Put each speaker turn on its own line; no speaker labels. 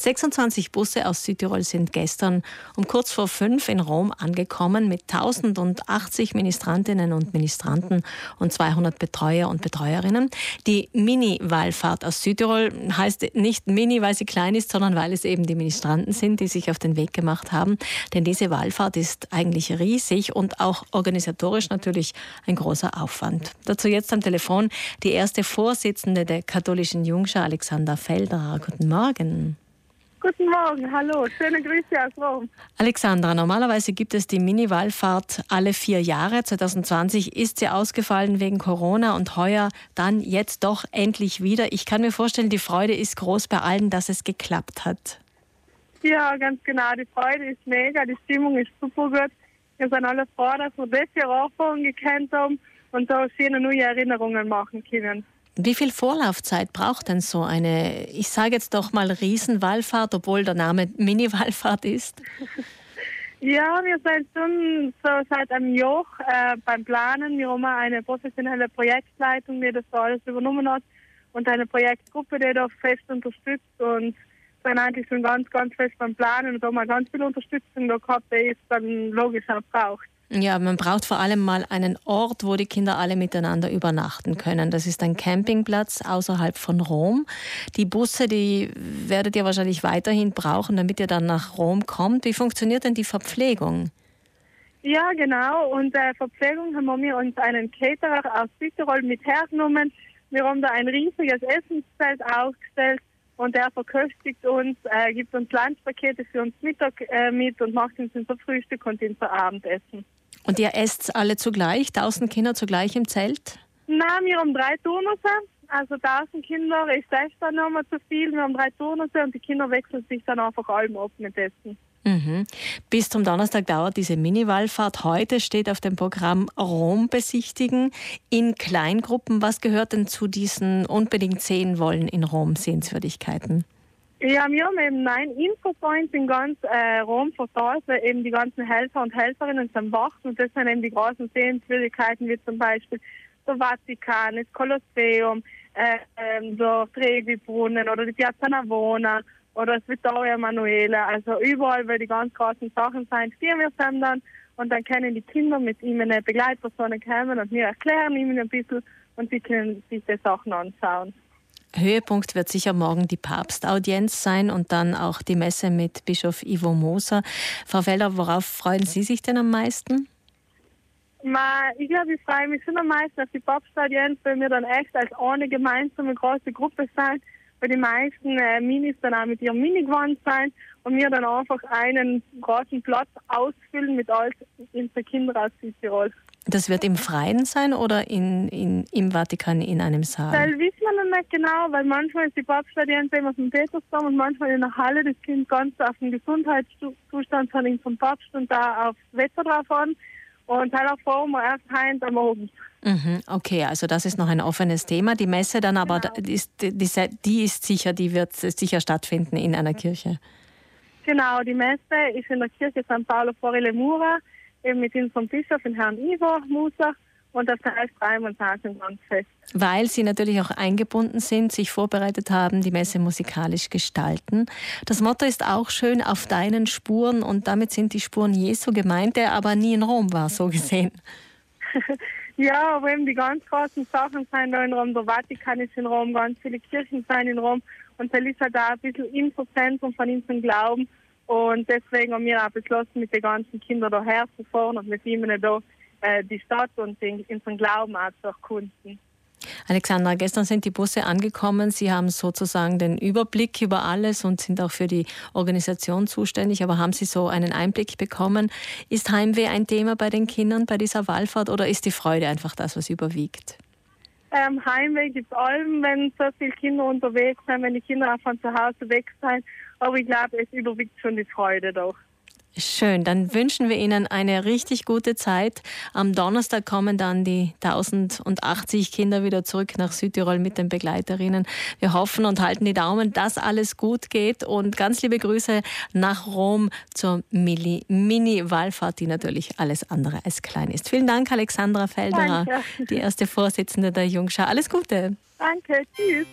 26 Busse aus Südtirol sind gestern um kurz vor fünf in Rom angekommen mit 1080 Ministrantinnen und Ministranten und 200 Betreuer und Betreuerinnen. Die Mini-Wallfahrt aus Südtirol heißt nicht Mini, weil sie klein ist, sondern weil es eben die Ministranten sind, die sich auf den Weg gemacht haben. Denn diese Wallfahrt ist eigentlich riesig und auch organisatorisch natürlich ein großer Aufwand. Dazu jetzt am Telefon die erste Vorsitzende der katholischen Jungschar, Alexander Felderer. Guten Morgen.
Guten Morgen, hallo, schöne Grüße aus Rom.
Alexandra, normalerweise gibt es die Mini-Wallfahrt alle vier Jahre. 2020 ist sie ausgefallen wegen Corona und heuer dann jetzt doch endlich wieder. Ich kann mir vorstellen, die Freude ist groß bei allen, dass es geklappt hat.
Ja, ganz genau. Die Freude ist mega, die Stimmung ist super gut. Wir sind alle froh, dass wir das Jahr Anfang gekannt haben und da schöne neue Erinnerungen machen können.
Wie viel Vorlaufzeit braucht denn so eine, ich sage jetzt doch mal Riesenwallfahrt, obwohl der Name Mini-Wallfahrt ist?
Ja, wir sind schon so seit einem Jahr äh, beim Planen. Wir haben eine professionelle Projektleitung, die das alles übernommen hat und eine Projektgruppe, die das fest unterstützt und sind eigentlich schon ganz, ganz fest beim Planen und haben ganz viel Unterstützung da gehabt, die es dann logisch auch braucht.
Ja, man braucht vor allem mal einen Ort, wo die Kinder alle miteinander übernachten können. Das ist ein Campingplatz außerhalb von Rom. Die Busse, die werdet ihr wahrscheinlich weiterhin brauchen, damit ihr dann nach Rom kommt. Wie funktioniert denn die Verpflegung?
Ja, genau. Und äh, Verpflegung haben wir uns einen Caterer aus Südtirol mit hergenommen. Wir haben da ein riesiges Essenszelt aufgestellt und der verköstigt uns, äh, gibt uns Lunchpakete für uns Mittag äh, mit und macht uns unser Frühstück und unser Abendessen.
Und ihr esst alle zugleich, tausend Kinder zugleich im Zelt?
Nein, wir haben drei Turnusse. Also tausend Kinder ist echt dann nochmal zu viel. Wir haben drei Turnusse und die Kinder wechseln sich dann einfach allem ab mit Essen.
Mhm. Bis zum Donnerstag dauert diese Mini-Wallfahrt. Heute steht auf dem Programm Rom besichtigen in Kleingruppen. Was gehört denn zu diesen unbedingt sehen wollen in Rom Sehenswürdigkeiten?
Ja, wir haben eben neun Infopoints in ganz äh, Rom verteilt, weil eben die ganzen Helfer und Helferinnen sind wach und das sind eben die großen Sehenswürdigkeiten wie zum Beispiel der Vatikan, das Kolosseum, äh, äh, der Trevi-Brunnen oder die Piazza Navona oder das Vittoria Emanuele. Also überall, weil die ganz großen Sachen sind, stehen wir dann und dann können die Kinder mit ihm eine Begleitperson kommen und wir erklären ihnen ein bisschen und sie können sich die Sachen anschauen.
Höhepunkt wird sicher morgen die Papstaudienz sein und dann auch die Messe mit Bischof Ivo Moser. Frau Felder, worauf freuen Sie sich denn am meisten?
Ich glaube, ich freue mich schon am meisten auf die Papstaudienz, weil wir dann echt als eine gemeinsame große Gruppe sein, weil die meisten äh, Minis dann auch mit ihrem Minigewand sein und wir dann einfach einen großen Platz ausfüllen mit all unseren Kindern aus Südtirol.
Das wird im Freien sein oder in, in, im Vatikan in einem Saal?
Das wissen wir noch nicht genau, weil manchmal ist die Papststadion auf dem Petersdom und manchmal in der Halle. Das kommt ganz auf den Gesundheitszustand von vom Papst und da aufs Wetter drauf an. Und halt vor wir erst heim am Abend.
Mhm, okay, also das ist noch ein offenes Thema. Die Messe dann aber, genau. ist, die, die ist sicher, die wird sicher stattfinden in einer Kirche.
Genau, die Messe ist in der Kirche San Paolo Fuori le Mura eben mit unserem Bischof, den Herrn Ivo Musa. Und das heißt dreimal ganz fest.
Weil Sie natürlich auch eingebunden sind, sich vorbereitet haben, die Messe musikalisch gestalten. Das Motto ist auch schön auf deinen Spuren und damit sind die Spuren Jesu gemeint, der aber nie in Rom war, so gesehen.
ja, aber eben die ganz großen Sachen sind da in Rom. Der Vatikan ist in Rom, ganz viele Kirchen sind in Rom. Und da ist halt auch ein bisschen im Zentrum von unserem Glauben. Und deswegen haben wir auch beschlossen, mit den ganzen Kindern daher zu fahren und mit ihnen da äh, die Stadt und den, unseren Glauben auch zu erkunden.
Alexandra, gestern sind die Busse angekommen. Sie haben sozusagen den Überblick über alles und sind auch für die Organisation zuständig. Aber haben Sie so einen Einblick bekommen? Ist Heimweh ein Thema bei den Kindern bei dieser Wahlfahrt oder ist die Freude einfach das, was überwiegt?
Ähm, Heimweh gibt es allem, wenn so viele Kinder unterwegs sind, wenn die Kinder auch von zu Hause weg sind. Aber ich glaube, es überwiegt schon die Freude doch.
Schön, dann wünschen wir Ihnen eine richtig gute Zeit. Am Donnerstag kommen dann die 1080 Kinder wieder zurück nach Südtirol mit den Begleiterinnen. Wir hoffen und halten die Daumen, dass alles gut geht und ganz liebe Grüße nach Rom zur Mini-Wallfahrt, die natürlich alles andere als klein ist. Vielen Dank, Alexandra Felderer, Danke. die erste Vorsitzende der Jungschau. Alles Gute.
Danke, tschüss.